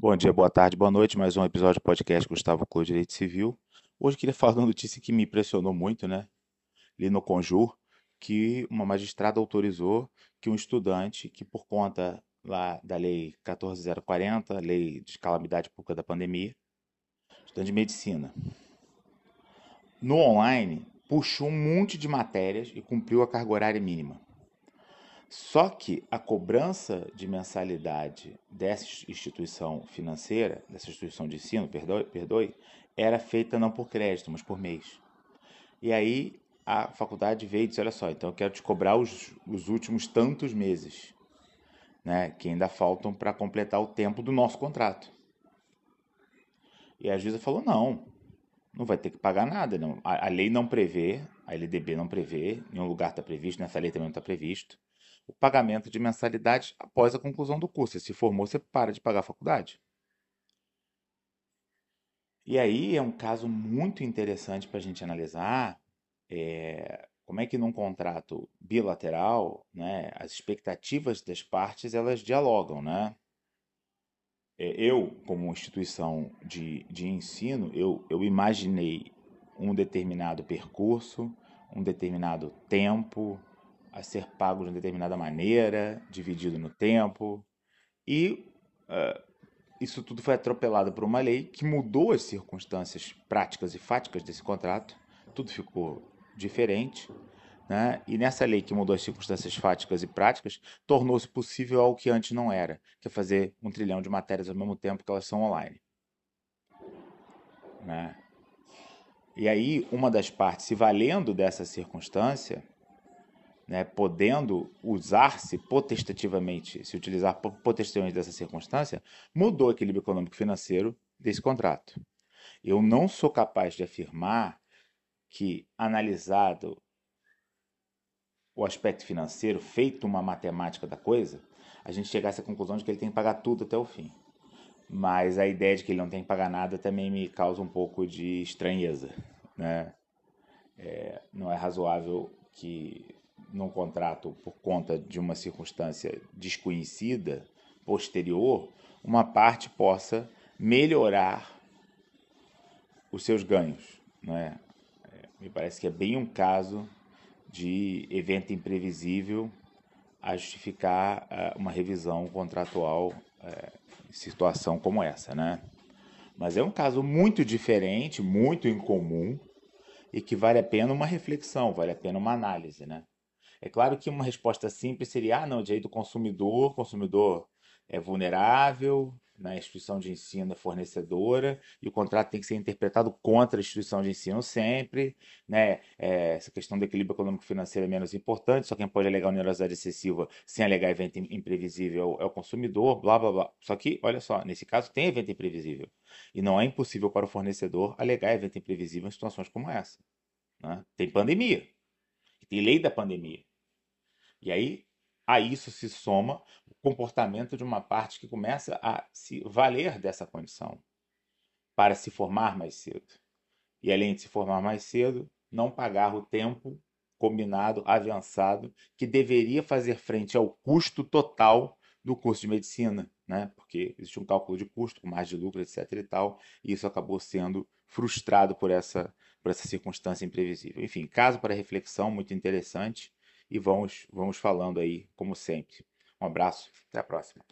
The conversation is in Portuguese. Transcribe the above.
Bom dia, boa tarde, boa noite. Mais um episódio do podcast Gustavo Clô Direito Civil. Hoje queria falar de uma notícia que me impressionou muito, né? Li no Conjur que uma magistrada autorizou que um estudante que por conta lá da lei 14040, lei de calamidade pública da pandemia, estudante de medicina, no online puxou um monte de matérias e cumpriu a carga horária mínima. Só que a cobrança de mensalidade dessa instituição financeira, dessa instituição de ensino, perdoe, perdoe, era feita não por crédito, mas por mês. E aí a faculdade veio e disse: Olha só, então eu quero te cobrar os, os últimos tantos meses, né, que ainda faltam para completar o tempo do nosso contrato. E a juíza falou: Não, não vai ter que pagar nada. Não. A, a lei não prevê, a LDB não prevê, nenhum lugar está previsto, nessa lei também não está previsto o pagamento de mensalidade após a conclusão do curso. Se formou, você para de pagar a faculdade. E aí é um caso muito interessante para a gente analisar é, como é que num contrato bilateral, né, as expectativas das partes elas dialogam, né? É, eu, como instituição de, de ensino, eu, eu imaginei um determinado percurso, um determinado tempo, a ser pago de uma determinada maneira, dividido no tempo. E uh, isso tudo foi atropelado por uma lei que mudou as circunstâncias práticas e fáticas desse contrato. Tudo ficou diferente. Né? E nessa lei que mudou as circunstâncias fáticas e práticas, tornou-se possível algo que antes não era, que é fazer um trilhão de matérias ao mesmo tempo que elas são online. Né? E aí, uma das partes, se valendo dessa circunstância, né, podendo usar-se potestativamente, se utilizar potestativamente dessa circunstância, mudou o equilíbrio econômico financeiro desse contrato. Eu não sou capaz de afirmar que, analisado o aspecto financeiro, feito uma matemática da coisa, a gente chegasse à conclusão de que ele tem que pagar tudo até o fim. Mas a ideia de que ele não tem que pagar nada também me causa um pouco de estranheza. Né? É, não é razoável que num contrato por conta de uma circunstância desconhecida, posterior, uma parte possa melhorar os seus ganhos. Não é? é? Me parece que é bem um caso de evento imprevisível a justificar uh, uma revisão contratual uh, em situação como essa. Né? Mas é um caso muito diferente, muito incomum, e que vale a pena uma reflexão, vale a pena uma análise. Né? É claro que uma resposta simples seria: ah, não, direito do consumidor, consumidor é vulnerável, na instituição de ensino é fornecedora e o contrato tem que ser interpretado contra a instituição de ensino sempre, né? É, essa questão do equilíbrio econômico-financeiro é menos importante, só quem pode alegar onerosidade excessiva sem alegar evento imprevisível é o consumidor, blá blá blá. Só que, olha só, nesse caso tem evento imprevisível e não é impossível para o fornecedor alegar evento imprevisível em situações como essa. Né? Tem pandemia, tem lei da pandemia. E aí a isso se soma o comportamento de uma parte que começa a se valer dessa condição para se formar mais cedo. E além de se formar mais cedo, não pagar o tempo combinado, avançado, que deveria fazer frente ao custo total do curso de medicina, né? Porque existe um cálculo de custo, com de lucro, etc e tal, e isso acabou sendo frustrado por essa por essa circunstância imprevisível. Enfim, caso para reflexão muito interessante e vamos, vamos falando aí, como sempre. Um abraço, até a próxima.